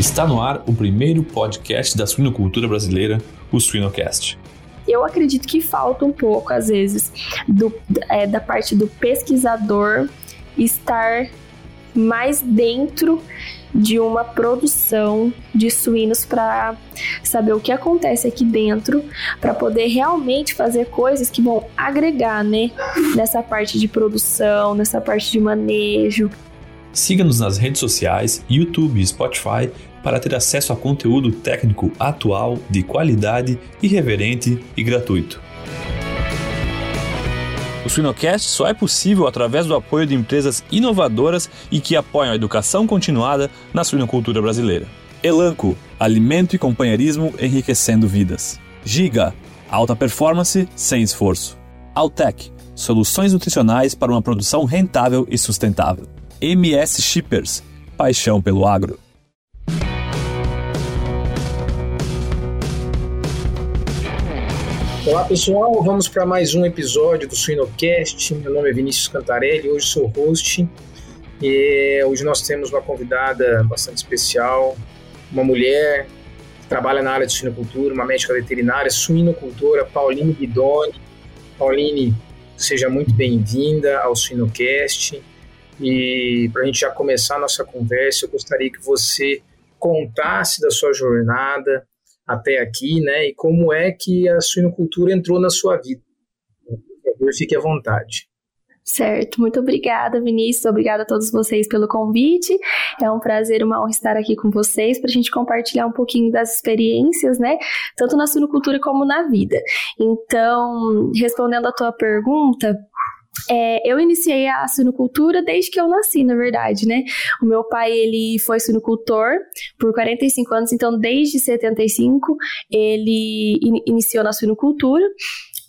Está no ar o primeiro podcast da suinocultura brasileira, o Suinocast. Eu acredito que falta um pouco, às vezes, do, é, da parte do pesquisador estar mais dentro de uma produção de suínos para saber o que acontece aqui dentro, para poder realmente fazer coisas que vão agregar, né, nessa parte de produção, nessa parte de manejo. Siga-nos nas redes sociais, YouTube e Spotify para ter acesso a conteúdo técnico atual, de qualidade, irreverente e gratuito. O Suinocast só é possível através do apoio de empresas inovadoras e que apoiam a educação continuada na suinocultura brasileira. Elanco, alimento e companheirismo enriquecendo vidas. Giga, alta performance sem esforço. Altec, soluções nutricionais para uma produção rentável e sustentável. MS Shippers, paixão pelo agro. Olá pessoal, vamos para mais um episódio do Suinocast. Meu nome é Vinícius Cantarelli, hoje sou host. E hoje nós temos uma convidada bastante especial, uma mulher que trabalha na área de suinocultura, uma médica veterinária, suinocultora, Pauline Guidoni. Pauline, seja muito bem-vinda ao Suinocast. E para a gente já começar a nossa conversa, eu gostaria que você contasse da sua jornada, até aqui, né? E como é que a suinocultura entrou na sua vida? Fique à vontade. Certo, muito obrigada, Vinícius. Obrigada a todos vocês pelo convite. É um prazer, uma honra estar aqui com vocês para a gente compartilhar um pouquinho das experiências, né? Tanto na suinocultura como na vida. Então, respondendo a tua pergunta, é, eu iniciei a suinocultura desde que eu nasci, na verdade, né? O meu pai, ele foi suinocultor por 45 anos, então desde 75 ele in iniciou na suinocultura.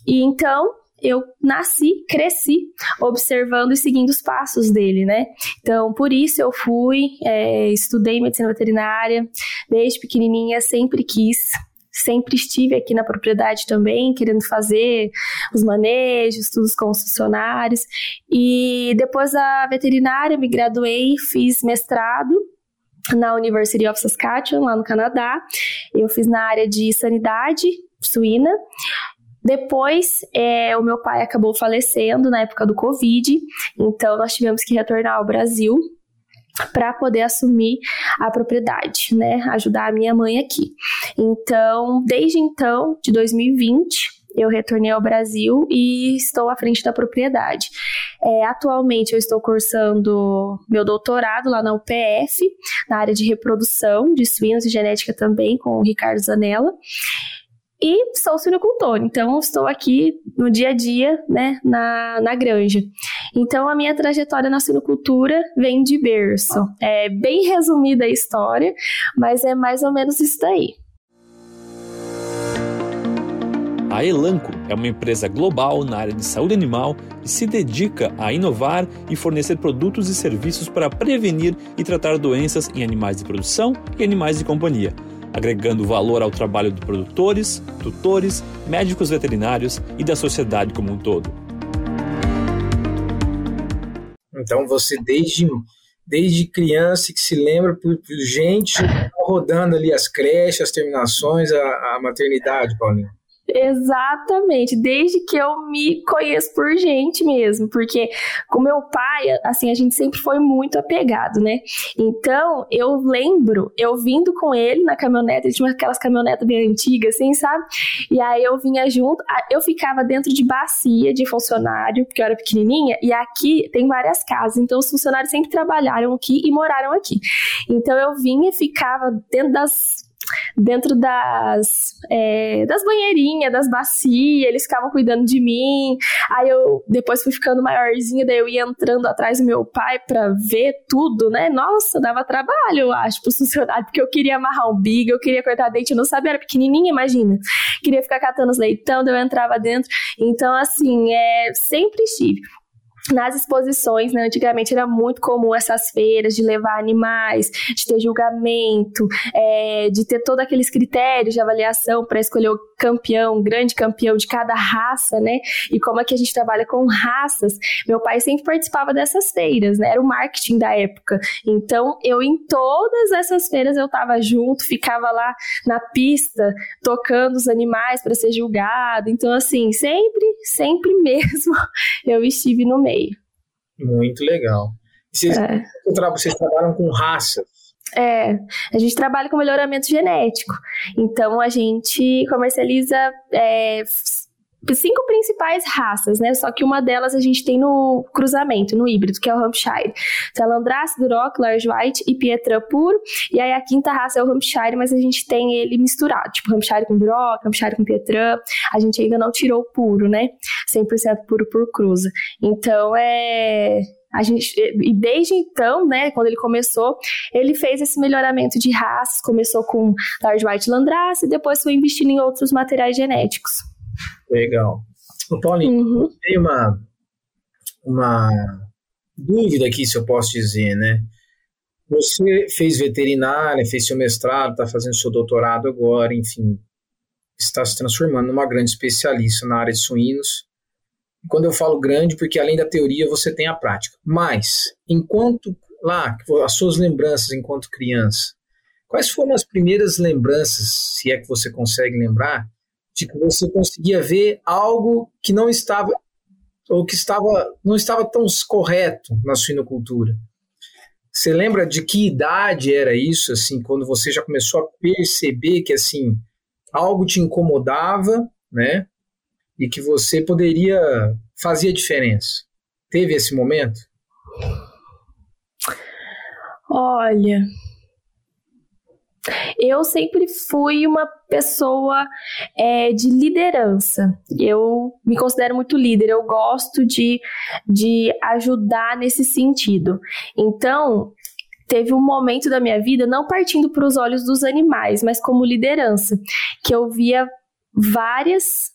E então eu nasci, cresci observando e seguindo os passos dele, né? Então, por isso eu fui, é, estudei medicina veterinária, desde pequenininha sempre quis sempre estive aqui na propriedade também, querendo fazer os manejos, tudo com os funcionários. E depois da veterinária, me graduei, fiz mestrado na University of Saskatchewan, lá no Canadá. Eu fiz na área de sanidade suína. Depois, é, o meu pai acabou falecendo na época do Covid, então nós tivemos que retornar ao Brasil para poder assumir a propriedade, né? Ajudar a minha mãe aqui. Então, desde então, de 2020, eu retornei ao Brasil e estou à frente da propriedade. É, atualmente eu estou cursando meu doutorado lá na UPF, na área de reprodução de suínos e genética também, com o Ricardo Zanella e sou suinocultor, então estou aqui no dia a dia, né, na, na granja. Então a minha trajetória na suinocultura vem de berço. É bem resumida a história, mas é mais ou menos isso daí. A Elanco é uma empresa global na área de saúde animal e se dedica a inovar e fornecer produtos e serviços para prevenir e tratar doenças em animais de produção e animais de companhia agregando valor ao trabalho de produtores, tutores, médicos veterinários e da sociedade como um todo. Então você desde desde criança que se lembra por, gente rodando ali as creches, as terminações, a, a maternidade, Paulinho. Exatamente, desde que eu me conheço por gente mesmo, porque com meu pai, assim, a gente sempre foi muito apegado, né? Então, eu lembro, eu vindo com ele na caminhonete, ele tinha aquelas caminhonetas bem antigas, assim, sabe? E aí eu vinha junto, eu ficava dentro de bacia de funcionário, porque eu era pequenininha, e aqui tem várias casas, então os funcionários sempre trabalharam aqui e moraram aqui. Então eu vinha e ficava dentro das dentro das, é, das banheirinhas, das bacias, eles ficavam cuidando de mim. Aí eu depois fui ficando maiorzinha, daí eu ia entrando atrás do meu pai para ver tudo, né? Nossa, dava trabalho, eu acho, pro funcionário, porque eu queria amarrar um biga, eu queria cortar dente, eu não sabia, era pequenininha, imagina. Queria ficar catando os leitão, daí eu entrava dentro. Então, assim, é, sempre estive nas exposições, né, antigamente era muito comum essas feiras de levar animais, de ter julgamento, é, de ter todos aqueles critérios de avaliação para escolher campeão, grande campeão de cada raça, né? E como é que a gente trabalha com raças. Meu pai sempre participava dessas feiras, né? Era o marketing da época. Então, eu em todas essas feiras eu tava junto, ficava lá na pista tocando os animais para ser julgado. Então, assim, sempre, sempre mesmo eu estive no meio. Muito legal. Vocês, é. vocês trabalham com raças? É, a gente trabalha com melhoramento genético. Então a gente comercializa é, cinco principais raças, né? Só que uma delas a gente tem no cruzamento, no híbrido, que é o Hampshire. Então, é Landrace, Duroc, Large White e Pietra puro. E aí a quinta raça é o Hampshire, mas a gente tem ele misturado, tipo Hampshire com Duroc, Hampshire com Pietra. A gente ainda não tirou o puro, né? 100% puro por cruza. Então, é a gente, e desde então, né, quando ele começou, ele fez esse melhoramento de raças, começou com Large White Landrace e depois foi investindo em outros materiais genéticos. Legal. O Paulinho, uhum. tem uma, uma dúvida aqui, se eu posso dizer, né? Você fez veterinária, fez seu mestrado, está fazendo seu doutorado agora, enfim, está se transformando numa grande especialista na área de suínos. Quando eu falo grande, porque além da teoria você tem a prática. Mas, enquanto lá, as suas lembranças enquanto criança, quais foram as primeiras lembranças, se é que você consegue lembrar, de que você conseguia ver algo que não estava ou que estava não estava tão correto na suinocultura? Você lembra de que idade era isso, assim, quando você já começou a perceber que assim algo te incomodava, né? E que você poderia fazer diferença? Teve esse momento? Olha, eu sempre fui uma pessoa é, de liderança. Eu me considero muito líder, eu gosto de, de ajudar nesse sentido. Então, teve um momento da minha vida, não partindo para os olhos dos animais, mas como liderança, que eu via várias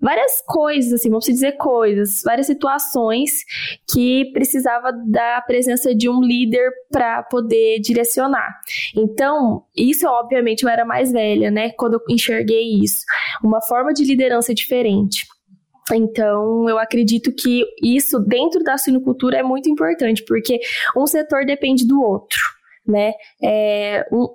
várias coisas, assim, vamos dizer coisas, várias situações que precisava da presença de um líder para poder direcionar. Então, isso obviamente eu era mais velha, né, quando eu enxerguei isso, uma forma de liderança diferente. Então, eu acredito que isso dentro da suinocultura é muito importante, porque um setor depende do outro né? É, um,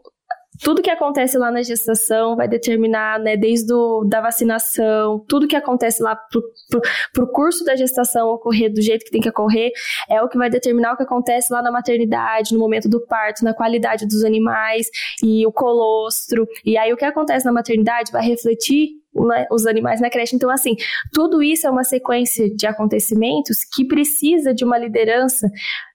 tudo que acontece lá na gestação vai determinar, né, desde o, da vacinação, tudo que acontece lá para o curso da gestação ocorrer do jeito que tem que ocorrer, é o que vai determinar o que acontece lá na maternidade, no momento do parto, na qualidade dos animais e o colostro. E aí o que acontece na maternidade vai refletir né, os animais na creche. Então, assim, tudo isso é uma sequência de acontecimentos que precisa de uma liderança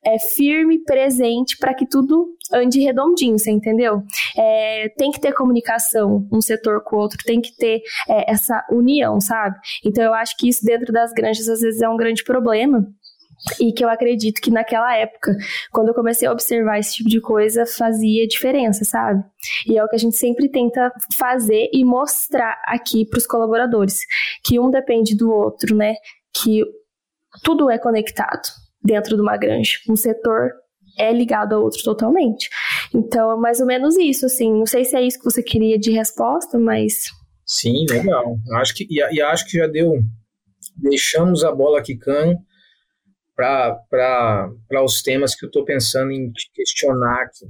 é, firme, presente, para que tudo ande redondinho, você entendeu? É, tem que ter comunicação um setor com o outro, tem que ter é, essa união, sabe? Então, eu acho que isso dentro das granjas às vezes é um grande problema e que eu acredito que naquela época, quando eu comecei a observar esse tipo de coisa, fazia diferença, sabe? E é o que a gente sempre tenta fazer e mostrar aqui para os colaboradores, que um depende do outro, né? Que tudo é conectado dentro de uma granja. Um setor é ligado ao outro totalmente. Então, é mais ou menos isso, assim. Não sei se é isso que você queria de resposta, mas. Sim, legal. Acho que, e, e acho que já deu. Deixamos a bola quicando para os temas que eu estou pensando em questionar aqui.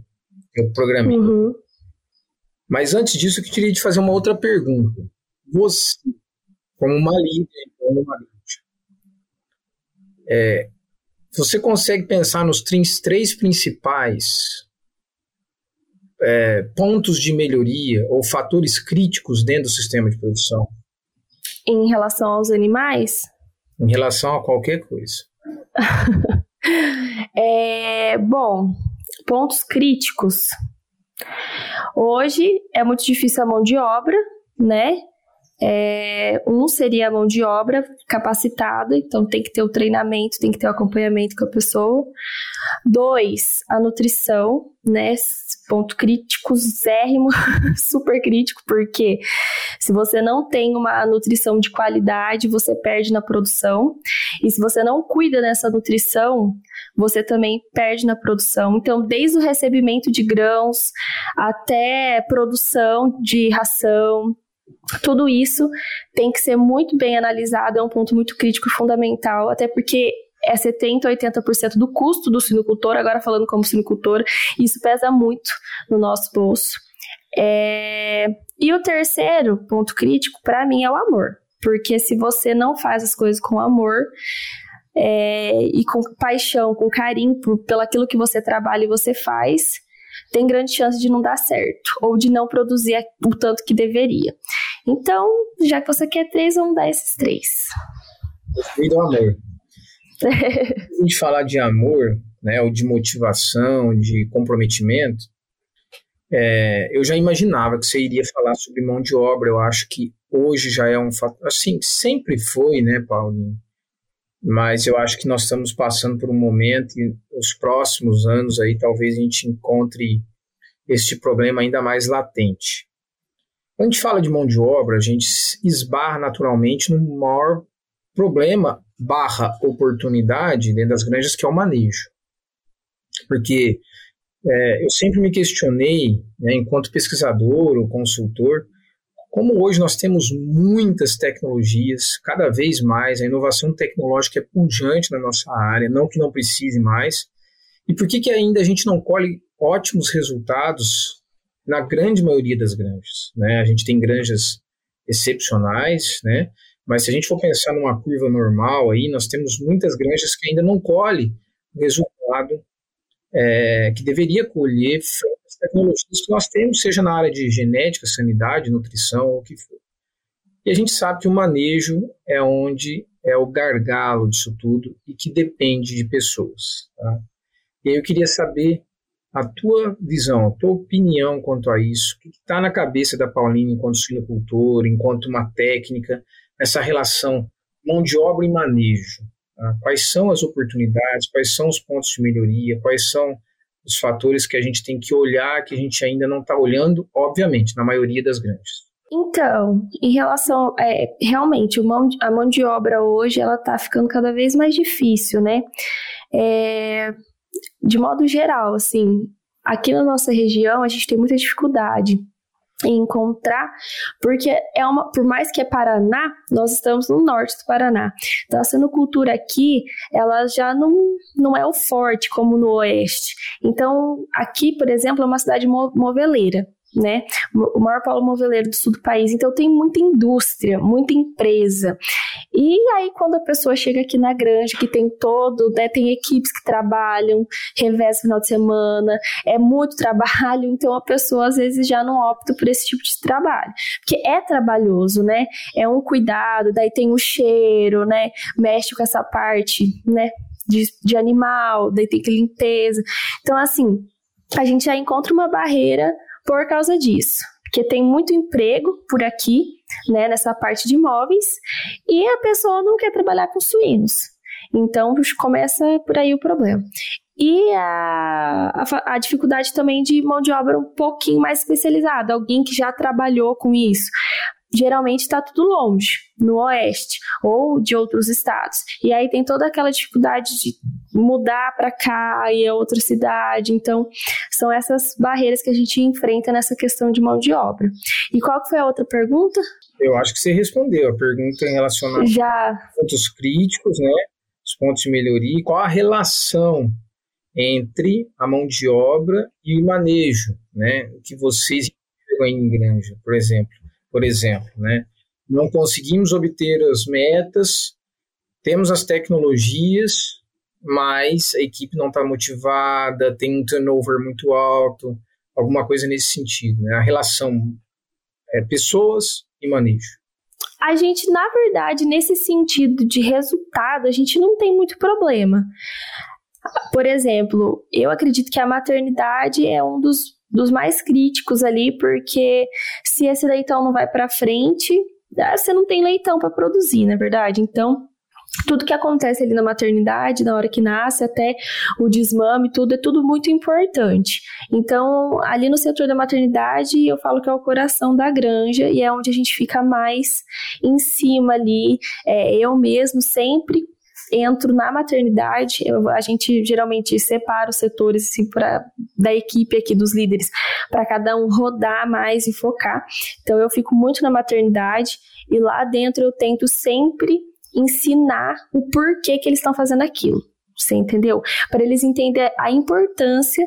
Eu programei. Uhum. Mas antes disso, eu queria te fazer uma outra pergunta. Você, como uma líder, como uma líder, é, você consegue pensar nos três principais é, pontos de melhoria ou fatores críticos dentro do sistema de produção? Em relação aos animais? Em relação a qualquer coisa. é, bom, pontos críticos. Hoje é muito difícil a mão de obra, né? É, um seria a mão de obra capacitada, então tem que ter o treinamento, tem que ter o acompanhamento com a pessoa. Dois, a nutrição, né? Ponto crítico, zérrimo, super crítico, porque se você não tem uma nutrição de qualidade, você perde na produção. E se você não cuida dessa nutrição, você também perde na produção. Então, desde o recebimento de grãos até produção de ração, tudo isso tem que ser muito bem analisado, é um ponto muito crítico e fundamental, até porque é 70%, 80% do custo do sinocultor, agora falando como sinocultor, isso pesa muito no nosso bolso. É... E o terceiro ponto crítico, para mim, é o amor. Porque se você não faz as coisas com amor é... e com paixão, com carinho por, pelo aquilo que você trabalha e você faz, tem grande chance de não dar certo ou de não produzir o tanto que deveria. Então, já que você quer três, vamos dar esses três. Gostei do amor. a gente falar de amor, né, ou de motivação, de comprometimento, é, eu já imaginava que você iria falar sobre mão de obra. Eu acho que hoje já é um fato. Assim, sempre foi, né, Paulinho? Mas eu acho que nós estamos passando por um momento e os próximos anos aí talvez a gente encontre este problema ainda mais latente. Quando a gente fala de mão de obra, a gente esbarra naturalmente no maior problema barra oportunidade dentro das granjas, que é o manejo. Porque é, eu sempre me questionei, né, enquanto pesquisador ou consultor, como hoje nós temos muitas tecnologias, cada vez mais, a inovação tecnológica é pujante na nossa área, não que não precise mais, e por que, que ainda a gente não colhe ótimos resultados na grande maioria das granjas? Né? A gente tem granjas excepcionais, né? Mas se a gente for pensar numa curva normal aí, nós temos muitas granjas que ainda não colhem o resultado é, que deveria colher as tecnologias que nós temos, seja na área de genética, sanidade, nutrição, ou o que for. E a gente sabe que o manejo é onde é o gargalo disso tudo e que depende de pessoas. Tá? E aí eu queria saber a tua visão, a tua opinião quanto a isso, o que está na cabeça da Paulina enquanto suinocultora, enquanto uma técnica, essa relação mão de obra e manejo. Tá? Quais são as oportunidades, quais são os pontos de melhoria, quais são os fatores que a gente tem que olhar, que a gente ainda não está olhando, obviamente, na maioria das grandes. Então, em relação, é, realmente, mão, a mão de obra hoje, ela está ficando cada vez mais difícil, né? É, de modo geral, assim, aqui na nossa região, a gente tem muita dificuldade encontrar, porque é uma, por mais que é Paraná, nós estamos no norte do Paraná. Então a sinocultura aqui, ela já não, não é o forte como no oeste. Então aqui, por exemplo, é uma cidade moveleira né? O maior polo moveleiro do sul do país. Então tem muita indústria, muita empresa. E aí quando a pessoa chega aqui na granja, que tem todo, né, tem equipes que trabalham, revés final de semana, é muito trabalho, então a pessoa às vezes já não opta por esse tipo de trabalho. Porque é trabalhoso, né? É um cuidado, daí tem o cheiro, né? Mexe com essa parte, né? De, de animal, daí tem que limpeza. Então, assim, a gente já encontra uma barreira por causa disso. Porque tem muito emprego por aqui, né, nessa parte de imóveis, e a pessoa não quer trabalhar com suínos. Então começa por aí o problema. E a, a, a, dificuldade também de mão de obra um pouquinho mais especializada, alguém que já trabalhou com isso geralmente está tudo longe, no oeste ou de outros estados. E aí tem toda aquela dificuldade de mudar para cá e a outra cidade. Então, são essas barreiras que a gente enfrenta nessa questão de mão de obra. E qual foi a outra pergunta? Eu acho que você respondeu a pergunta em relação a Já. pontos críticos, né? Os pontos de melhoria. Qual a relação entre a mão de obra e o manejo, né? O que vocês em granja, por exemplo por exemplo, né? Não conseguimos obter as metas, temos as tecnologias, mas a equipe não está motivada, tem um turnover muito alto, alguma coisa nesse sentido, né? A relação é pessoas e manejo. A gente, na verdade, nesse sentido de resultado, a gente não tem muito problema. Por exemplo, eu acredito que a maternidade é um dos dos mais críticos ali, porque se esse leitão não vai para frente, ah, você não tem leitão para produzir, na é verdade? Então, tudo que acontece ali na maternidade, na hora que nasce, até o desmame, tudo é tudo muito importante. Então, ali no setor da maternidade, eu falo que é o coração da granja e é onde a gente fica mais em cima ali. É, eu mesmo sempre entro na maternidade, eu, a gente geralmente separa os setores assim, pra, da equipe aqui dos líderes para cada um rodar mais e focar. Então eu fico muito na maternidade e lá dentro eu tento sempre ensinar o porquê que eles estão fazendo aquilo. Você entendeu? Para eles entenderem a importância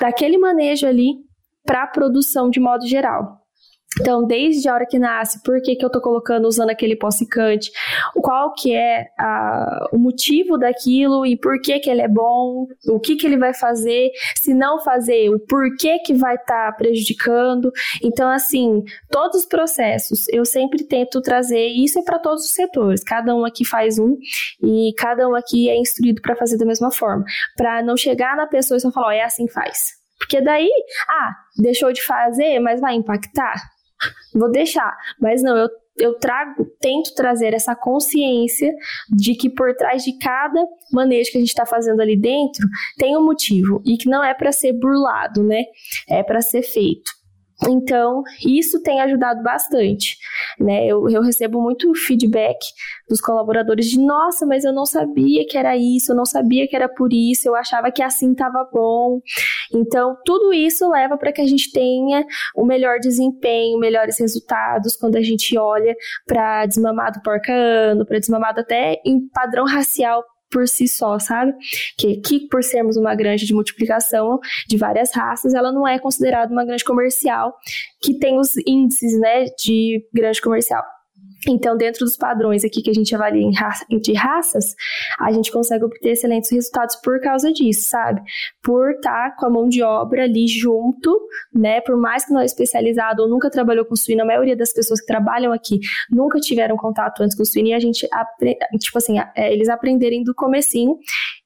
daquele manejo ali para a produção de modo geral. Então, desde a hora que nasce, por que, que eu estou colocando, usando aquele pós-secante, qual que é a, o motivo daquilo e por que que ele é bom, o que que ele vai fazer, se não fazer, o porquê que vai estar tá prejudicando. Então, assim, todos os processos, eu sempre tento trazer, isso é para todos os setores, cada um aqui faz um e cada um aqui é instruído para fazer da mesma forma, para não chegar na pessoa e só falar, oh, é assim que faz. Porque daí, ah, deixou de fazer, mas vai impactar? Vou deixar. Mas não, eu, eu trago, tento trazer essa consciência de que por trás de cada manejo que a gente está fazendo ali dentro tem um motivo e que não é para ser burlado, né? É para ser feito. Então, isso tem ajudado bastante. Né? Eu, eu, recebo muito feedback dos colaboradores de nossa, mas eu não sabia que era isso, eu não sabia que era por isso, eu achava que assim estava bom. Então, tudo isso leva para que a gente tenha o melhor desempenho, melhores resultados quando a gente olha para desmamado porcano, para desmamado até em padrão racial por si só, sabe? Que, que por sermos uma granja de multiplicação de várias raças, ela não é considerada uma granja comercial que tem os índices, né, de granja comercial. Então, dentro dos padrões aqui que a gente avalia raça, de raças, a gente consegue obter excelentes resultados por causa disso, sabe? Por estar tá com a mão de obra ali junto, né? Por mais que não é especializado ou nunca trabalhou com suíno, a maioria das pessoas que trabalham aqui nunca tiveram contato antes com suíno e a gente, tipo assim, é, eles aprenderem do comecinho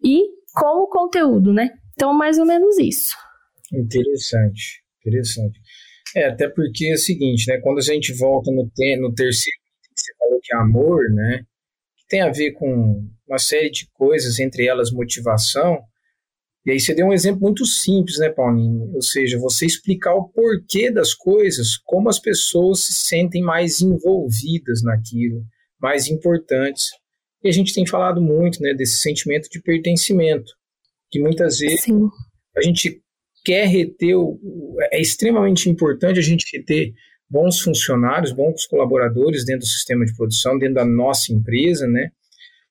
e com o conteúdo, né? Então, mais ou menos isso. Interessante, interessante. É, até porque é o seguinte, né? Quando a gente volta no, no terceiro você falou que é amor, né? Que tem a ver com uma série de coisas, entre elas motivação. E aí você deu um exemplo muito simples, né, Paulinho? Ou seja, você explicar o porquê das coisas, como as pessoas se sentem mais envolvidas naquilo, mais importantes. E a gente tem falado muito, né, desse sentimento de pertencimento, que muitas vezes Sim. a gente quer reter, o, é extremamente importante a gente reter bons funcionários, bons colaboradores dentro do sistema de produção, dentro da nossa empresa, né?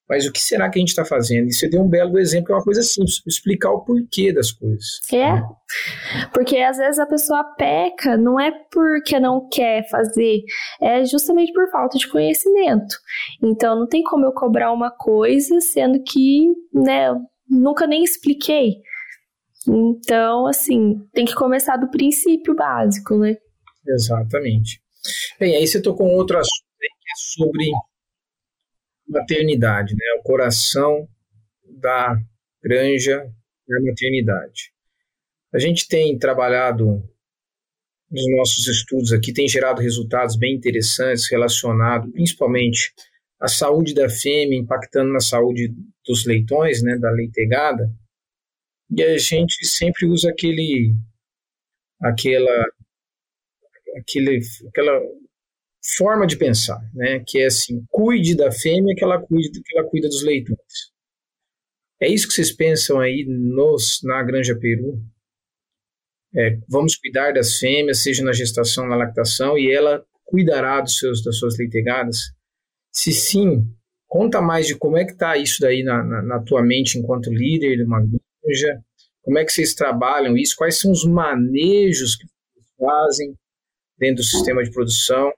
Mas o que será que a gente está fazendo? E você deu um belo exemplo, é uma coisa simples, explicar o porquê das coisas. É, porque às vezes a pessoa peca, não é porque não quer fazer, é justamente por falta de conhecimento. Então não tem como eu cobrar uma coisa, sendo que, né, nunca nem expliquei. Então, assim, tem que começar do princípio básico, né? Exatamente. Bem, aí você tocou um outro assunto que é sobre maternidade, né? O coração da granja da maternidade. A gente tem trabalhado nos nossos estudos aqui, tem gerado resultados bem interessantes relacionados principalmente à saúde da fêmea, impactando na saúde dos leitões, né, da leitegada. E a gente sempre usa aquele aquela aquele, aquela forma de pensar, né? Que é assim, cuide da fêmea que ela cuide, que ela cuida dos leitões. É isso que vocês pensam aí nos, na Granja Peru? É, vamos cuidar das fêmeas, seja na gestação, na lactação, e ela cuidará dos seus, das suas leitegadas? Se sim, conta mais de como é que está isso daí na, na, na, tua mente enquanto líder de uma granja, como é que vocês trabalham isso, quais são os manejos que vocês fazem, dentro do sistema de produção,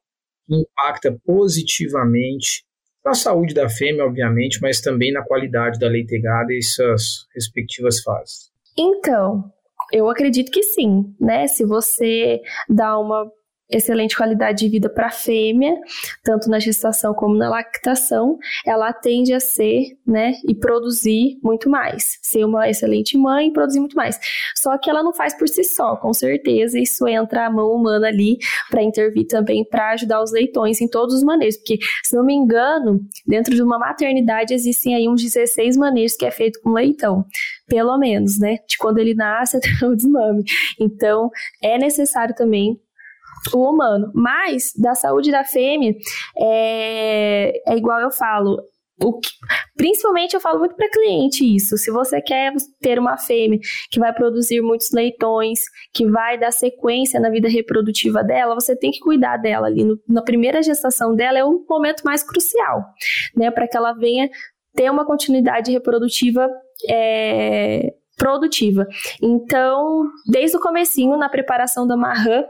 impacta positivamente na saúde da fêmea, obviamente, mas também na qualidade da leitegada e suas respectivas fases. Então, eu acredito que sim, né? Se você dá uma excelente qualidade de vida para a fêmea, tanto na gestação como na lactação, ela tende a ser, né, e produzir muito mais, ser uma excelente mãe e produzir muito mais. Só que ela não faz por si só, com certeza isso entra a mão humana ali para intervir também para ajudar os leitões em todos os manejos, porque se não me engano, dentro de uma maternidade existem aí uns 16 manejos que é feito com leitão pelo menos, né? De quando ele nasce até o desmame. Então, é necessário também o humano. Mas, da saúde da fêmea, é, é igual eu falo, o que, principalmente eu falo muito para cliente isso. Se você quer ter uma fêmea que vai produzir muitos leitões, que vai dar sequência na vida reprodutiva dela, você tem que cuidar dela ali. No, na primeira gestação dela é o momento mais crucial, né? Para que ela venha ter uma continuidade reprodutiva é, produtiva. Então, desde o comecinho, na preparação da Marran,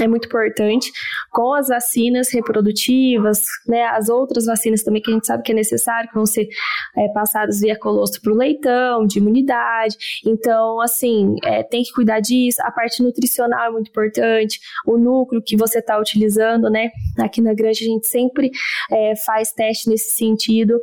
é muito importante, com as vacinas reprodutivas, né, as outras vacinas também que a gente sabe que é necessário, que vão ser é, passadas via colostro para o leitão, de imunidade. Então, assim, é, tem que cuidar disso. A parte nutricional é muito importante, o núcleo que você está utilizando, né? Aqui na granja a gente sempre é, faz teste nesse sentido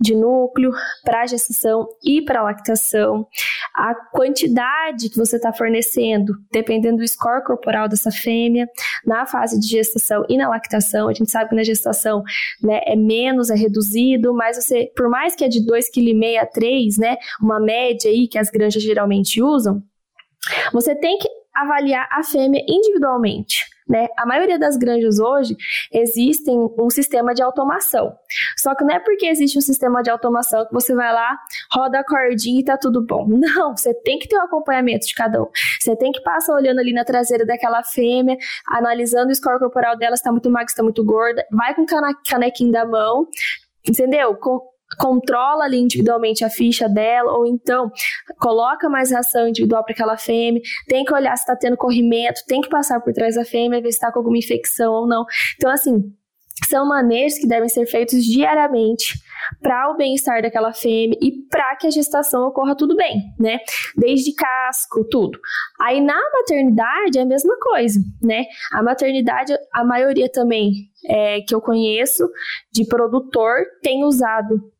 de núcleo para gestação e para lactação, a quantidade que você está fornecendo, dependendo do score corporal dessa fêmea, na fase de gestação e na lactação. A gente sabe que na gestação né, é menos, é reduzido, mas você, por mais que é de 2,5 kg a 3, né, uma média aí que as granjas geralmente usam, você tem que avaliar a fêmea individualmente. Né? A maioria das granjas hoje existem um sistema de automação. Só que não é porque existe um sistema de automação que você vai lá, roda a cordinha e tá tudo bom. Não, você tem que ter o um acompanhamento de cada um. Você tem que passar olhando ali na traseira daquela fêmea, analisando o score corporal dela, se tá muito magra, se tá muito gorda, vai com canequinho da mão, entendeu? Com, controla ali individualmente a ficha dela, ou então coloca mais ração individual para aquela fêmea, tem que olhar se está tendo corrimento, tem que passar por trás da fêmea, ver se está com alguma infecção ou não. Então, assim, são manejos que devem ser feitos diariamente para o bem-estar daquela fêmea e para que a gestação ocorra tudo bem, né? Desde casco, tudo. Aí na maternidade é a mesma coisa, né? A maternidade, a maioria também é, que eu conheço de produtor tem usado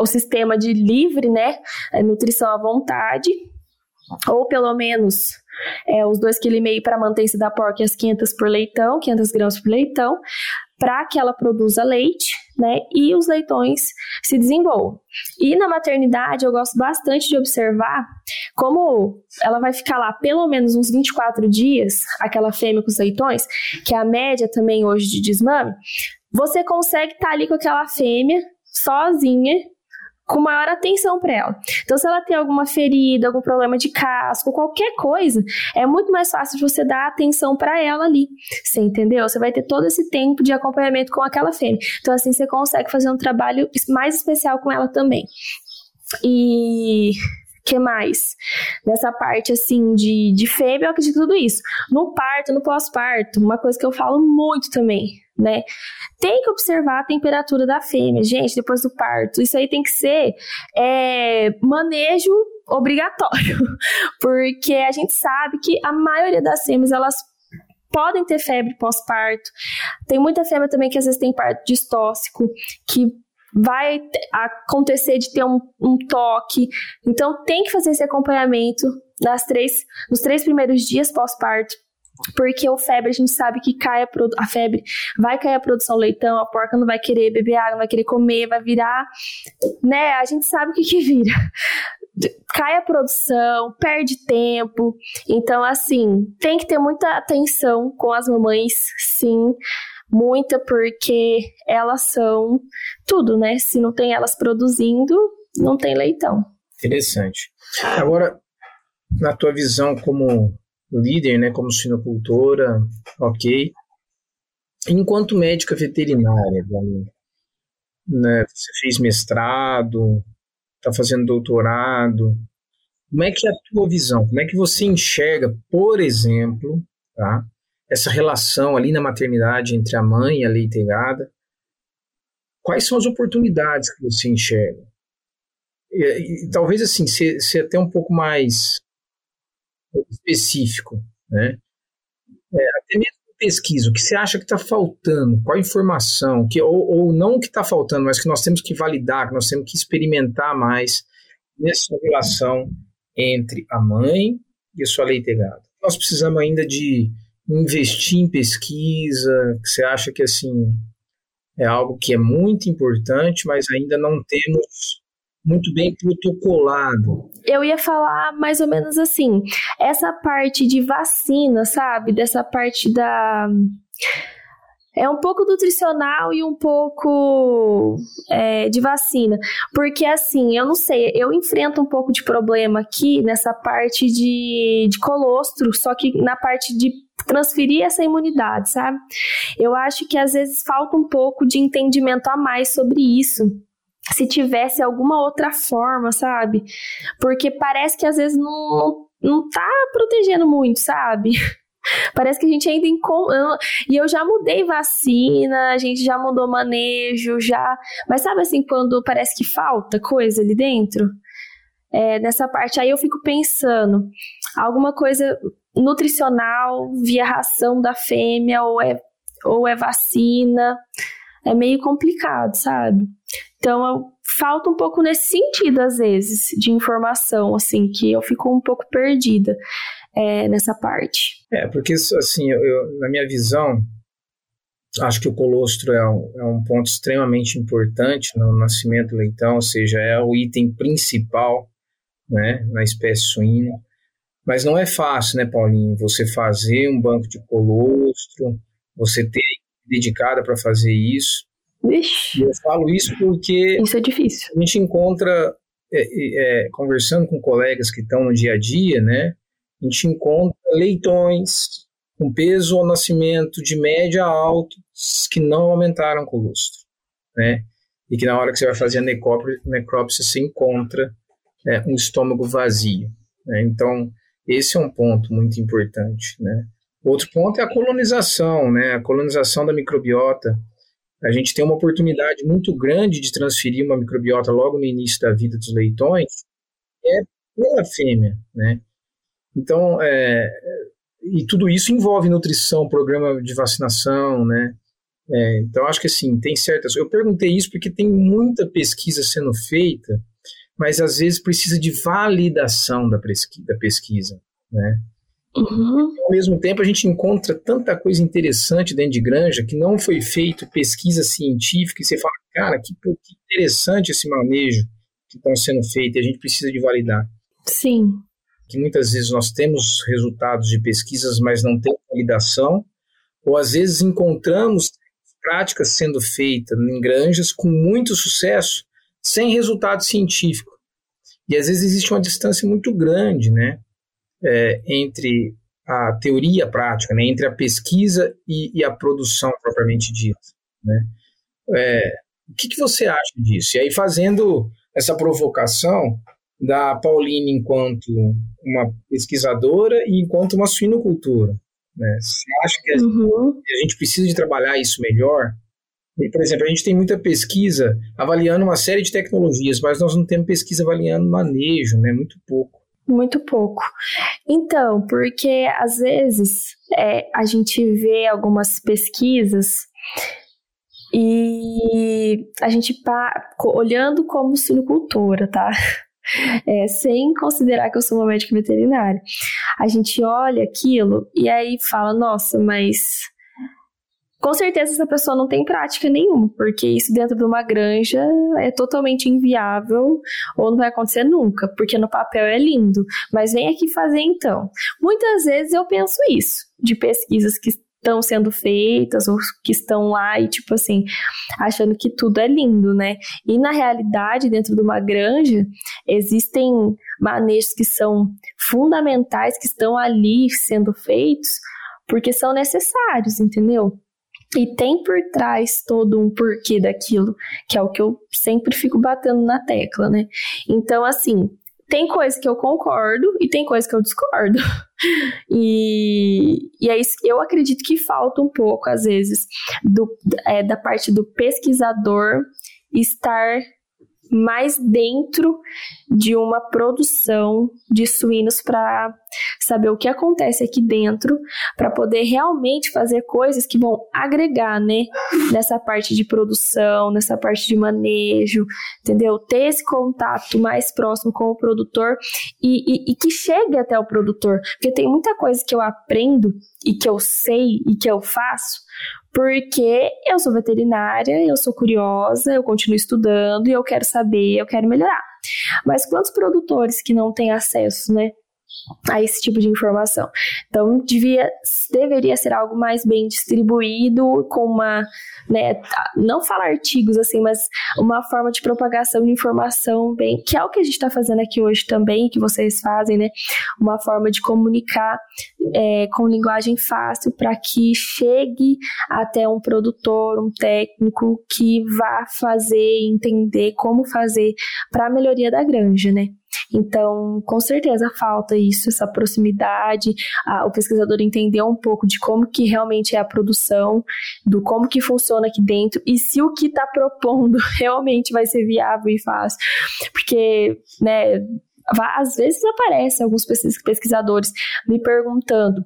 o sistema de livre, né, é, nutrição à vontade, ou pelo menos é, os 2,5 kg para manter-se da porca e as 500 por leitão, 500 gramas por leitão, para que ela produza leite, né, e os leitões se desenvolvam. E na maternidade eu gosto bastante de observar como ela vai ficar lá pelo menos uns 24 dias, aquela fêmea com os leitões, que é a média também hoje de desmame, você consegue estar tá ali com aquela fêmea sozinha, com maior atenção para ela. Então, se ela tem alguma ferida, algum problema de casco, qualquer coisa, é muito mais fácil de você dar atenção para ela ali. Você entendeu? Você vai ter todo esse tempo de acompanhamento com aquela fêmea. Então, assim, você consegue fazer um trabalho mais especial com ela também. E que mais? Nessa parte, assim, de, de fêmea, eu acredito tudo isso. No parto, no pós-parto, uma coisa que eu falo muito também, né? Tem que observar a temperatura da fêmea, gente, depois do parto. Isso aí tem que ser é, manejo obrigatório, porque a gente sabe que a maioria das fêmeas, elas podem ter febre pós-parto. Tem muita fêmea também que às vezes tem parto distóxico, que vai acontecer de ter um, um, toque. Então, tem que fazer esse acompanhamento nas três, nos três primeiros dias pós-parto. Porque o febre, a gente sabe que cai a, a febre, vai cair a produção leitão, a porca não vai querer beber água, não vai querer comer, vai virar, né? A gente sabe o que que vira. Cai a produção, perde tempo. Então, assim, tem que ter muita atenção com as mamães, sim muita porque elas são tudo, né? Se não tem elas produzindo, não tem leitão. Interessante. Agora, na tua visão como líder, né, como sinocultora, ok. Enquanto médica veterinária, né, você fez mestrado, está fazendo doutorado, como é que é a tua visão? Como é que você enxerga, por exemplo, tá, essa relação ali na maternidade entre a mãe e a leitegada? Quais são as oportunidades que você enxerga? E, e talvez assim, ser, ser até um pouco mais específico, né? É, até mesmo pesquisa, o que você acha que está faltando, qual informação, que, ou, ou não o que está faltando, mas que nós temos que validar, que nós temos que experimentar mais nessa relação entre a mãe e a sua leitegada. Nós precisamos ainda de investir em pesquisa, que você acha que assim é algo que é muito importante, mas ainda não temos muito bem protocolado. Eu ia falar mais ou menos assim, essa parte de vacina, sabe? Dessa parte da É um pouco nutricional e um pouco é, de vacina. Porque, assim, eu não sei, eu enfrento um pouco de problema aqui nessa parte de, de colostro, só que na parte de transferir essa imunidade, sabe? Eu acho que às vezes falta um pouco de entendimento a mais sobre isso. Se tivesse alguma outra forma, sabe? Porque parece que às vezes não, não tá protegendo muito, sabe? Parece que a gente ainda encontra. E eu já mudei vacina, a gente já mudou manejo, já. Mas sabe assim, quando parece que falta coisa ali dentro? É, nessa parte aí eu fico pensando, alguma coisa nutricional via ração da fêmea ou é, ou é vacina. É meio complicado, sabe? Então, eu, falta um pouco nesse sentido, às vezes, de informação, assim, que eu fico um pouco perdida é, nessa parte. É, porque, assim, eu, eu, na minha visão, acho que o colostro é um, é um ponto extremamente importante no nascimento do leitão, ou seja, é o item principal né, na espécie suína. Mas não é fácil, né, Paulinho? Você fazer um banco de colostro, você ter dedicada para fazer isso. Ixi. Eu falo isso porque isso é difícil. A gente encontra é, é, conversando com colegas que estão no dia a dia, né? A gente encontra leitões com peso ao nascimento de média a alto que não aumentaram colostro, né? E que na hora que você vai fazer a necrópsia, necrópsia você encontra é, um estômago vazio. Né? Então, esse é um ponto muito importante, né? Outro ponto é a colonização, né? A colonização da microbiota. A gente tem uma oportunidade muito grande de transferir uma microbiota logo no início da vida dos leitões, é pela fêmea, né? Então, é, e tudo isso envolve nutrição, programa de vacinação, né? É, então, acho que assim, tem certas. Eu perguntei isso porque tem muita pesquisa sendo feita mas às vezes precisa de validação da pesquisa, né? Uhum. Ao mesmo tempo, a gente encontra tanta coisa interessante dentro de granja que não foi feito pesquisa científica e você fala, cara, que, que interessante esse manejo que estão sendo feito e a gente precisa de validar. Sim. Que muitas vezes nós temos resultados de pesquisas, mas não tem validação, ou às vezes encontramos práticas sendo feitas em granjas com muito sucesso, sem resultado científico. E às vezes existe uma distância muito grande, né, é, entre a teoria e a prática, né, entre a pesquisa e, e a produção propriamente dita, né. É, o que, que você acha disso? E aí fazendo essa provocação da Pauline enquanto uma pesquisadora e enquanto uma suinocultura, né? Você acha que a, uhum. a gente precisa de trabalhar isso melhor? Por exemplo, a gente tem muita pesquisa avaliando uma série de tecnologias, mas nós não temos pesquisa avaliando manejo, né? Muito pouco. Muito pouco. Então, porque às vezes é, a gente vê algumas pesquisas e a gente olhando como sinocultora, tá? É, sem considerar que eu sou uma médica veterinária. A gente olha aquilo e aí fala, nossa, mas com certeza essa pessoa não tem prática nenhuma, porque isso dentro de uma granja é totalmente inviável ou não vai acontecer nunca, porque no papel é lindo, mas vem aqui fazer então. Muitas vezes eu penso isso, de pesquisas que estão sendo feitas ou que estão lá e tipo assim, achando que tudo é lindo, né? E na realidade, dentro de uma granja, existem manejos que são fundamentais que estão ali sendo feitos porque são necessários, entendeu? E tem por trás todo um porquê daquilo, que é o que eu sempre fico batendo na tecla, né? Então, assim, tem coisa que eu concordo e tem coisa que eu discordo. e, e é isso, eu acredito que falta um pouco, às vezes, do, é, da parte do pesquisador estar mais dentro de uma produção de suínos para saber o que acontece aqui dentro, para poder realmente fazer coisas que vão agregar, né, nessa parte de produção, nessa parte de manejo, entendeu? Ter esse contato mais próximo com o produtor e, e, e que chegue até o produtor, porque tem muita coisa que eu aprendo e que eu sei e que eu faço porque eu sou veterinária, eu sou curiosa, eu continuo estudando e eu quero saber, eu quero melhorar. Mas quantos produtores que não têm acesso, né, a esse tipo de informação. Então, devia, deveria ser algo mais bem distribuído, com uma, né, não falar artigos assim, mas uma forma de propagação de informação bem, que é o que a gente está fazendo aqui hoje também, que vocês fazem, né, uma forma de comunicar é, com linguagem fácil para que chegue até um produtor, um técnico que vá fazer, entender como fazer para a melhoria da granja, né. Então, com certeza falta isso, essa proximidade, a, o pesquisador entender um pouco de como que realmente é a produção, do como que funciona aqui dentro e se o que está propondo realmente vai ser viável e fácil. Porque, né, às vezes aparecem alguns pesquisadores me perguntando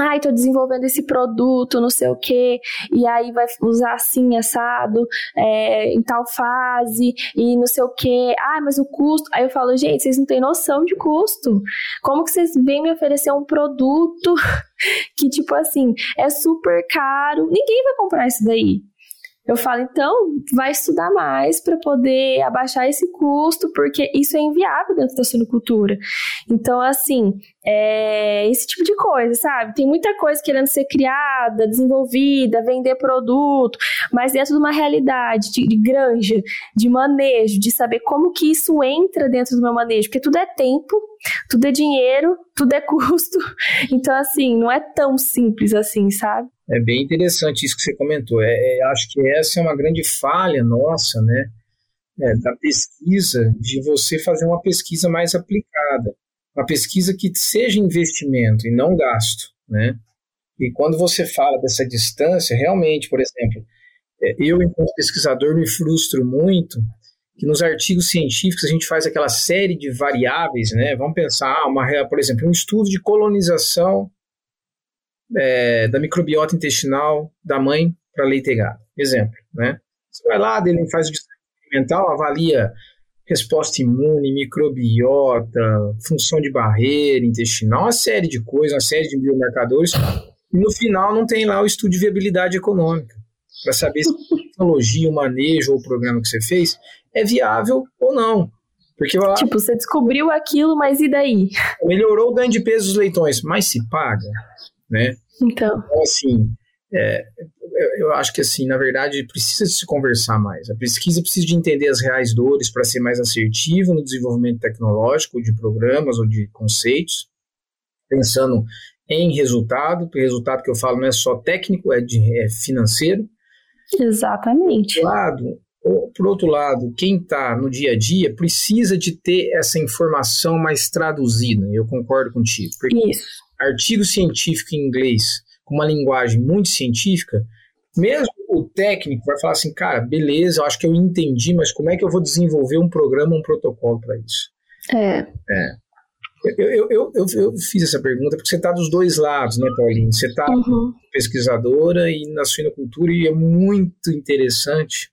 ai, tô desenvolvendo esse produto, não sei o quê, e aí vai usar assim, assado, é, em tal fase, e não sei o quê, ah, mas o custo. Aí eu falo, gente, vocês não têm noção de custo. Como que vocês vêm me oferecer um produto que, tipo assim, é super caro? Ninguém vai comprar isso daí. Eu falo, então, vai estudar mais para poder abaixar esse custo, porque isso é inviável dentro da suinocultura. Então, assim, é esse tipo de coisa, sabe? Tem muita coisa querendo ser criada, desenvolvida, vender produto, mas dentro de uma realidade de, de granja, de manejo, de saber como que isso entra dentro do meu manejo, porque tudo é tempo, tudo é dinheiro, tudo é custo. Então, assim, não é tão simples assim, sabe? É bem interessante isso que você comentou. É, é, acho que essa é uma grande falha nossa, né? É, da pesquisa, de você fazer uma pesquisa mais aplicada. Uma pesquisa que seja investimento e não gasto, né? E quando você fala dessa distância, realmente, por exemplo, é, eu, enquanto pesquisador, me frustro muito que nos artigos científicos a gente faz aquela série de variáveis, né? Vamos pensar, ah, uma, por exemplo, um estudo de colonização é, da microbiota intestinal da mãe para leite e gado. Exemplo, né? Você vai lá, ele faz o experimental, avalia resposta imune, microbiota, função de barreira intestinal, uma série de coisas, uma série de biomarcadores, e no final não tem lá o estudo de viabilidade econômica, para saber se a tecnologia, o manejo ou o programa que você fez é viável ou não. Porque, tipo, você descobriu aquilo, mas e daí? Melhorou o ganho de peso dos leitões, mas se paga, né? Então. Então, assim, é, eu acho que, assim, na verdade, precisa se conversar mais. A pesquisa precisa de entender as reais dores para ser mais assertiva no desenvolvimento tecnológico de programas ou de conceitos, pensando em resultado, porque resultado que eu falo não é só técnico, é, de, é financeiro. Exatamente. Por, lado, por outro lado, quem está no dia a dia precisa de ter essa informação mais traduzida. Eu concordo contigo. Isso artigo científico em inglês com uma linguagem muito científica, mesmo o técnico vai falar assim, cara, beleza, eu acho que eu entendi, mas como é que eu vou desenvolver um programa, um protocolo para isso? É. é. Eu, eu, eu, eu, eu fiz essa pergunta porque você está dos dois lados, né, Paulinho? Você está uhum. pesquisadora e na suinocultura e é muito interessante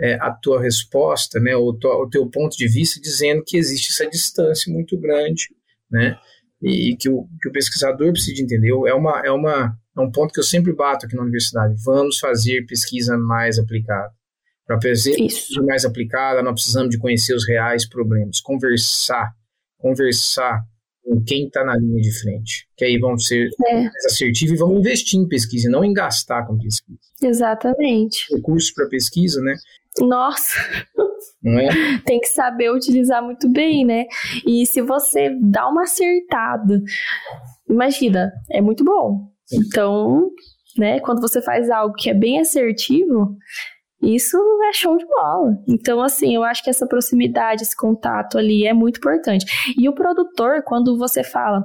é, a tua resposta, né, o, o teu ponto de vista dizendo que existe essa distância muito grande, né, e que o, que o pesquisador precisa entender. É, uma, é, uma, é um ponto que eu sempre bato aqui na universidade. Vamos fazer pesquisa mais aplicada. Para fazer pesquisa mais aplicada, nós precisamos de conhecer os reais problemas, conversar, conversar com quem está na linha de frente. Que aí vamos ser é. mais assertivos e vamos investir em pesquisa, não em gastar com pesquisa. Exatamente. Recursos para pesquisa, né? Nossa! É? Tem que saber utilizar muito bem, né? E se você dá uma acertada, imagina, é muito bom. Então, né, quando você faz algo que é bem assertivo, isso é show de bola. Então, assim, eu acho que essa proximidade, esse contato ali é muito importante. E o produtor, quando você fala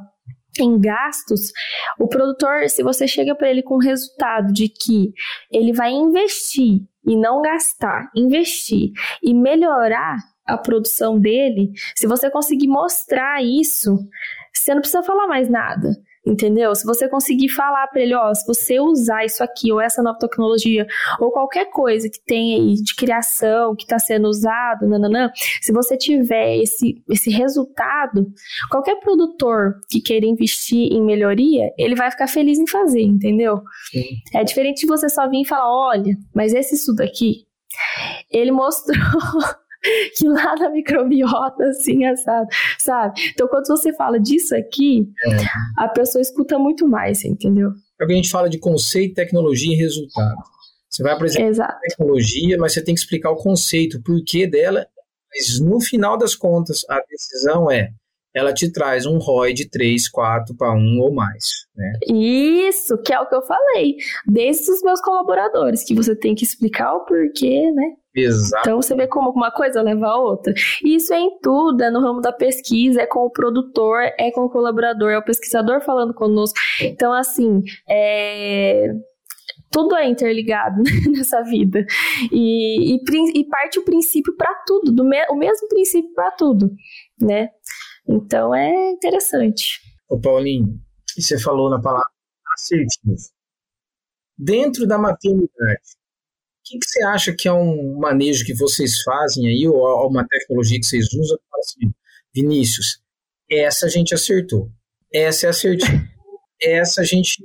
em gastos, o produtor, se você chega para ele com o resultado de que ele vai investir e não gastar, investir e melhorar a produção dele, se você conseguir mostrar isso, você não precisa falar mais nada. Entendeu? Se você conseguir falar para ele, ó, se você usar isso aqui, ou essa nova tecnologia, ou qualquer coisa que tem aí de criação, que está sendo usado, nananã, se você tiver esse, esse resultado, qualquer produtor que queira investir em melhoria, ele vai ficar feliz em fazer, entendeu? Sim. É diferente de você só vir e falar, olha, mas esse estudo aqui, ele mostrou que lá na microbiota, assim, assado, sabe? Então, quando você fala disso aqui, é. a pessoa escuta muito mais, entendeu? É o que a gente fala de conceito, tecnologia e resultado. Você vai apresentar Exato. a tecnologia, mas você tem que explicar o conceito, o porquê dela, mas no final das contas, a decisão é ela te traz um ROI de 3, 4 para 1 ou mais. Né? Isso, que é o que eu falei. Desses meus colaboradores, que você tem que explicar o porquê, né? Exato. Então você vê como uma coisa leva a outra. E isso é em tudo, é no ramo da pesquisa, é com o produtor, é com o colaborador, é o pesquisador falando conosco. Então, assim, é tudo é interligado nessa vida. E, e, e parte o princípio para tudo, do me, o mesmo princípio para tudo, né? Então é interessante. Ô Paulinho, você falou na palavra assertivo. Dentro da maternidade, que, que, você acha que é um manejo que vocês fazem aí, ou uma tecnologia que vocês usam? Assim, Vinícius, essa a gente acertou. Essa é assertiva. Essa a gente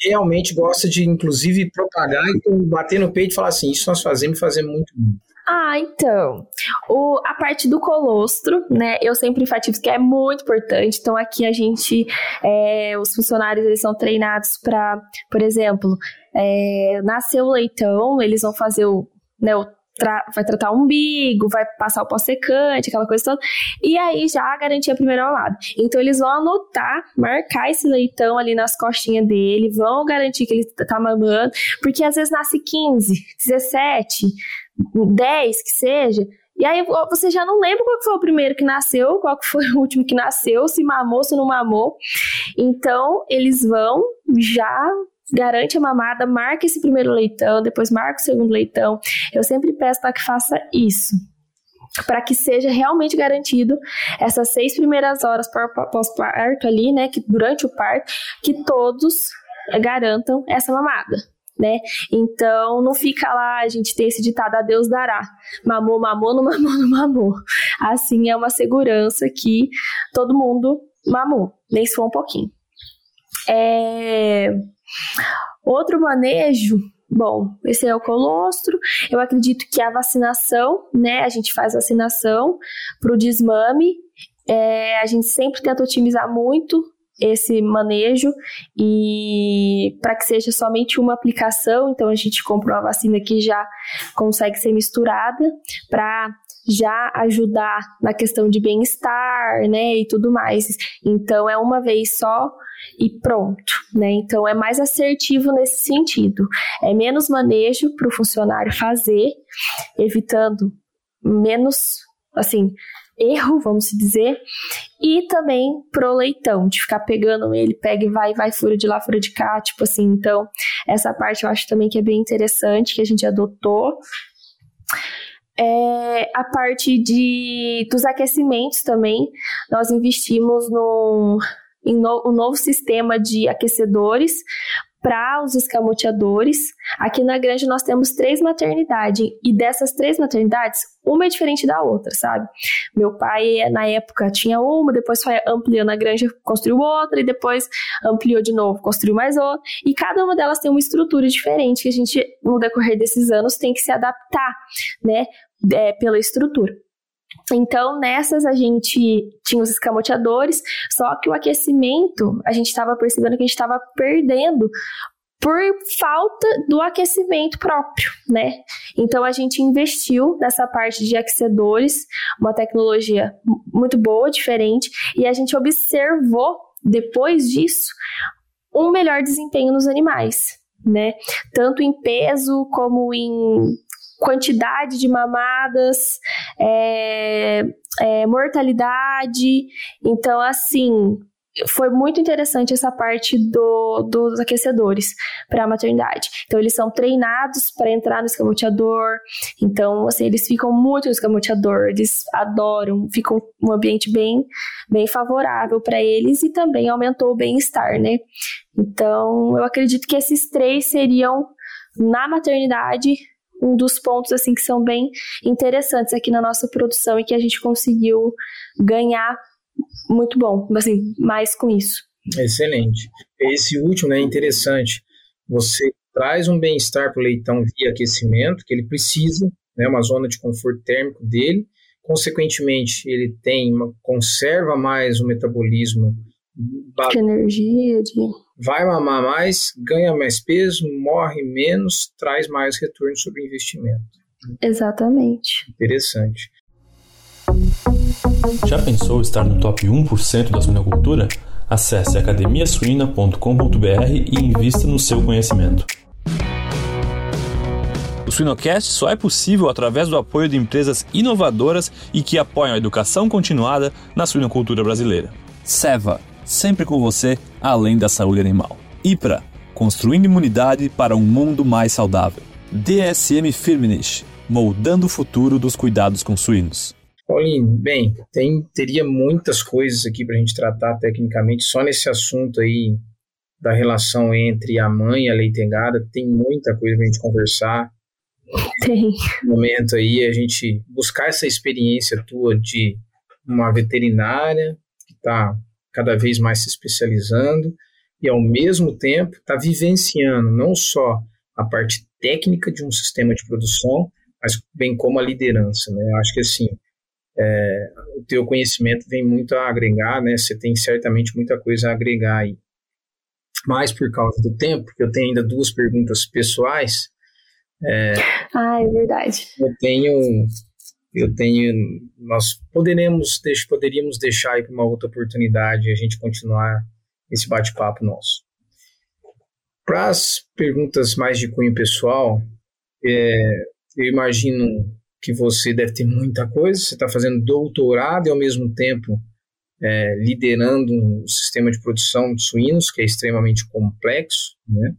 realmente gosta de, inclusive, propagar e bater no peito e falar assim: isso nós fazemos e fazemos muito bem. Ah, então. O, a parte do colostro, né? Eu sempre enfatizo que é muito importante. Então, aqui a gente, é, os funcionários, eles são treinados para, por exemplo, é, nascer o leitão, eles vão fazer o, né, o Tra vai tratar o umbigo, vai passar o pó-secante, aquela coisa toda. E aí já a primeira mamada. Então eles vão anotar, marcar esse leitão ali nas costinhas dele, vão garantir que ele tá mamando, porque às vezes nasce 15, 17, 10 que seja, e aí você já não lembra qual foi o primeiro que nasceu, qual foi o último que nasceu, se mamou, se não mamou. Então, eles vão já garante a mamada, marca esse primeiro leitão, depois marca o segundo leitão. Eu sempre peço para que faça isso. Para que seja realmente garantido essas seis primeiras horas pós-parto ali, né? Que durante o parto, que todos garantam essa mamada né? Então não fica lá, a gente tem esse ditado a Deus dará. Mamou, mamou, não mamou, não mamou. Assim é uma segurança que todo mundo mamou, nem for um pouquinho. É... Outro manejo Bom, esse é o colostro. Eu acredito que a vacinação, né? A gente faz vacinação para o desmame. É, a gente sempre tenta otimizar muito esse manejo e para que seja somente uma aplicação, então a gente compra uma vacina que já consegue ser misturada para já ajudar na questão de bem-estar, né, e tudo mais. Então é uma vez só e pronto, né? Então é mais assertivo nesse sentido. É menos manejo para o funcionário fazer, evitando menos, assim, erro, vamos dizer, e também pro leitão, de ficar pegando ele, pega e vai, vai, fura de lá, fura de cá, tipo assim. Então, essa parte eu acho também que é bem interessante, que a gente adotou. É, a parte de, dos aquecimentos também, nós investimos no, em no, um novo sistema de aquecedores para os escamoteadores. Aqui na Granja nós temos três maternidades e dessas três maternidades, uma é diferente da outra, sabe? Meu pai, na época, tinha uma, depois foi ampliando a Granja, construiu outra e depois ampliou de novo, construiu mais outra. E cada uma delas tem uma estrutura diferente que a gente, no decorrer desses anos, tem que se adaptar, né? É, pela estrutura. Então, nessas a gente tinha os escamoteadores, só que o aquecimento, a gente estava percebendo que a gente estava perdendo por falta do aquecimento próprio, né? Então a gente investiu nessa parte de aquecedores, uma tecnologia muito boa, diferente, e a gente observou depois disso um melhor desempenho nos animais, né? Tanto em peso como em quantidade de mamadas, é, é, mortalidade. Então, assim, foi muito interessante essa parte do, dos aquecedores para a maternidade. Então, eles são treinados para entrar no escamoteador. Então, assim, eles ficam muito no escamoteador, eles adoram, ficam um ambiente bem, bem favorável para eles e também aumentou o bem-estar, né? Então, eu acredito que esses três seriam na maternidade um dos pontos assim que são bem interessantes aqui na nossa produção e que a gente conseguiu ganhar muito bom, assim, mais com isso. Excelente. Esse último né, é interessante. Você traz um bem-estar para o leitão via aquecimento, que ele precisa, né, uma zona de conforto térmico dele, consequentemente, ele tem uma, conserva mais o metabolismo de energia, de... vai mamar mais, ganha mais peso, morre menos, traz mais retorno sobre o investimento. Exatamente. Interessante. Já pensou estar no top 1% da suinocultura? Acesse academiasuina.com.br e invista no seu conhecimento. O Suinocast só é possível através do apoio de empresas inovadoras e que apoiam a educação continuada na suinocultura brasileira. Seva, sempre com você, além da saúde animal. IPRA, construindo imunidade para um mundo mais saudável. DSM Firmenich, moldando o futuro dos cuidados com suínos. Paulinho, bem, tem, teria muitas coisas aqui para a gente tratar tecnicamente, só nesse assunto aí da relação entre a mãe e a leitegada, tem muita coisa para a gente conversar. Tem. No momento aí, a gente buscar essa experiência tua de uma veterinária que está cada vez mais se especializando e, ao mesmo tempo, está vivenciando não só a parte técnica de um sistema de produção, mas bem como a liderança. Né? Eu acho que, assim, é, o teu conhecimento vem muito a agregar, né? Você tem certamente muita coisa a agregar aí. Mas por causa do tempo, que eu tenho ainda duas perguntas pessoais. É, ah, é verdade. Eu tenho, eu tenho, nós poderemos, poderíamos deixar para uma outra oportunidade a gente continuar esse bate-papo nosso. Para as perguntas mais de cunho pessoal, é, eu imagino que você deve ter muita coisa, você está fazendo doutorado e ao mesmo tempo é, liderando um sistema de produção de suínos que é extremamente complexo, né?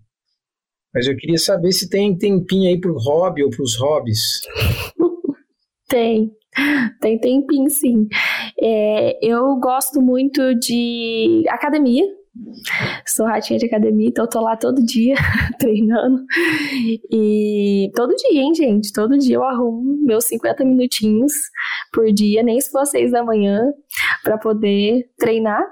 Mas eu queria saber se tem tempinho aí para o hobby ou para os hobbies. Tem, tem tempinho sim. É, eu gosto muito de academia, Sou ratinha de academia, então eu tô lá todo dia treinando. E todo dia, hein, gente? Todo dia eu arrumo meus 50 minutinhos por dia, nem se for 6 da manhã, para poder treinar.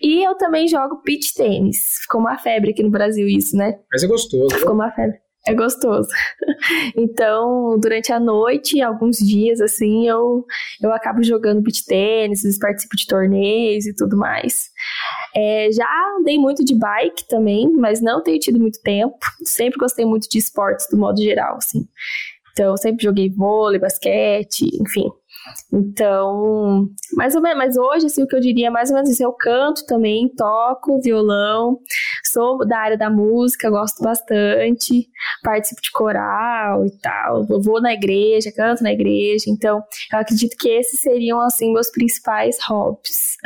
E eu também jogo beach tênis. Ficou uma febre aqui no Brasil isso, né? Mas é gostoso. Ficou uma febre. É gostoso. Então, durante a noite, alguns dias, assim, eu, eu acabo jogando beach tênis, participo de torneios e tudo mais. É, já andei muito de bike também, mas não tenho tido muito tempo. Sempre gostei muito de esportes, do modo geral, assim. Então, sempre joguei vôlei, basquete, enfim. Então, mais ou menos, mas hoje, assim, o que eu diria é mais ou menos isso. Eu canto também, toco violão, sou da área da música, gosto bastante, participo de coral e tal. Eu vou na igreja, canto na igreja. Então, eu acredito que esses seriam, assim, meus principais hobbies.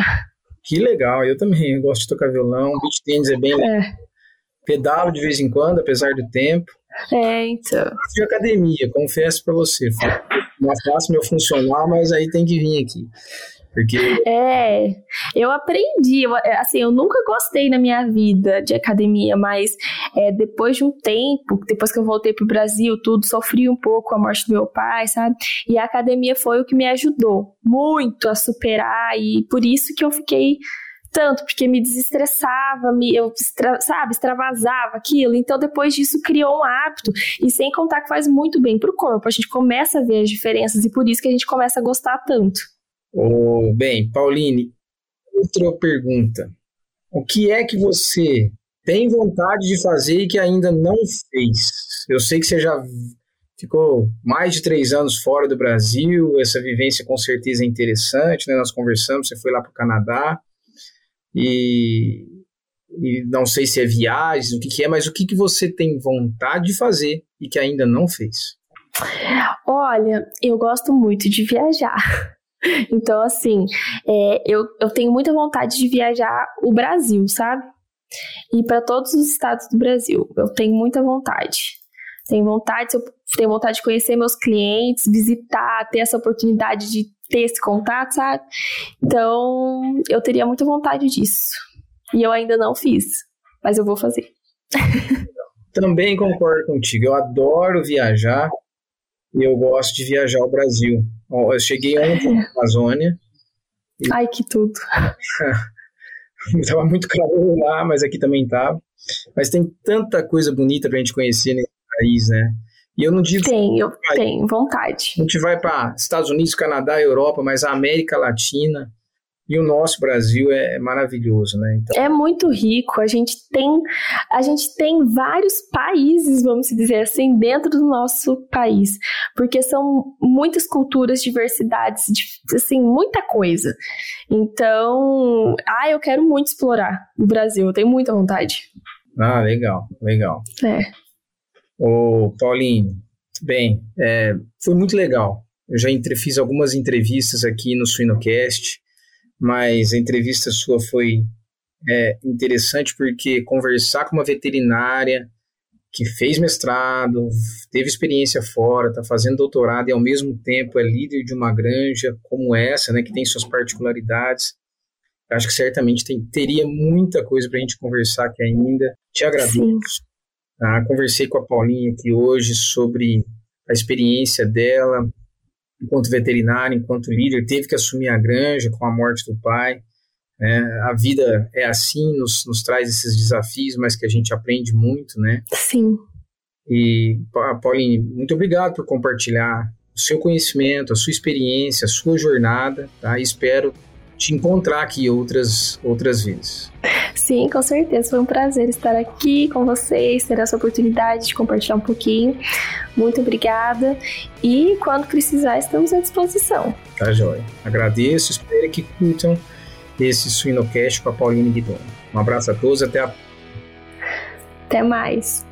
Que legal, eu também eu gosto de tocar violão, beat tênis é bem é. Pedalo de vez em quando, apesar do tempo. É, então. De academia, confesso para você. Não faço meu funcional, mas aí tem que vir aqui. Porque... É, eu aprendi, eu, é, assim, eu nunca gostei na minha vida de academia, mas é, depois de um tempo, depois que eu voltei pro Brasil, tudo, sofri um pouco a morte do meu pai, sabe? E a academia foi o que me ajudou muito a superar, e por isso que eu fiquei tanto, porque me desestressava, me, eu, extra, sabe, extravasava aquilo. Então, depois disso, criou um hábito. E sem contar que faz muito bem pro corpo. A gente começa a ver as diferenças e por isso que a gente começa a gostar tanto. Oh, bem, Pauline, outra pergunta. O que é que você tem vontade de fazer e que ainda não fez? Eu sei que você já ficou mais de três anos fora do Brasil, essa vivência com certeza é interessante, né? Nós conversamos, você foi lá para o Canadá e, e, não sei se é viagens, o que, que é, mas o que, que você tem vontade de fazer e que ainda não fez? Olha, eu gosto muito de viajar. Então, assim, é, eu, eu tenho muita vontade de viajar o Brasil, sabe? E para todos os estados do Brasil. Eu tenho muita vontade. Tenho vontade, eu tenho vontade de conhecer meus clientes, visitar, ter essa oportunidade de ter esse contato, sabe? Então, eu teria muita vontade disso. E eu ainda não fiz, mas eu vou fazer. Também concordo contigo. Eu adoro viajar e eu gosto de viajar ao Brasil. Eu cheguei ontem na Amazônia. E... Ai, que tudo. Estava muito calor lá, mas aqui também estava. Mas tem tanta coisa bonita para a gente conhecer nesse país, né? E eu não digo. Tem, eu tenho vontade. A gente vai para Estados Unidos, Canadá, Europa, mas a América Latina e o nosso Brasil é maravilhoso, né? Então... É muito rico. A gente tem a gente tem vários países, vamos dizer assim, dentro do nosso país, porque são muitas culturas, diversidades, assim, muita coisa. Então, ah, eu quero muito explorar o Brasil. Eu tenho muita vontade. Ah, legal, legal. É. Ô, Paulinho, bem, é, foi muito legal. Eu já entre, fiz algumas entrevistas aqui no Suinocast, mas a entrevista sua foi é, interessante porque conversar com uma veterinária que fez mestrado, teve experiência fora, está fazendo doutorado e ao mesmo tempo é líder de uma granja como essa, né, que tem suas particularidades. Acho que certamente tem, teria muita coisa para a gente conversar aqui ainda. Te agradeço. Sim. Ah, conversei com a Paulinha aqui hoje sobre a experiência dela enquanto veterinária, enquanto líder, teve que assumir a granja com a morte do pai. Né? A vida é assim, nos, nos traz esses desafios, mas que a gente aprende muito, né? Sim. E, Pauline, muito obrigado por compartilhar o seu conhecimento, a sua experiência, a sua jornada, tá? E espero te encontrar aqui outras, outras vezes. Sim, com certeza. Foi um prazer estar aqui com vocês, ter essa oportunidade de compartilhar um pouquinho. Muito obrigada. E quando precisar, estamos à disposição. Tá joia. Agradeço, espero que curtam esse Suinocast com a Pauline Guidoni. Um abraço a todos, até a Até mais.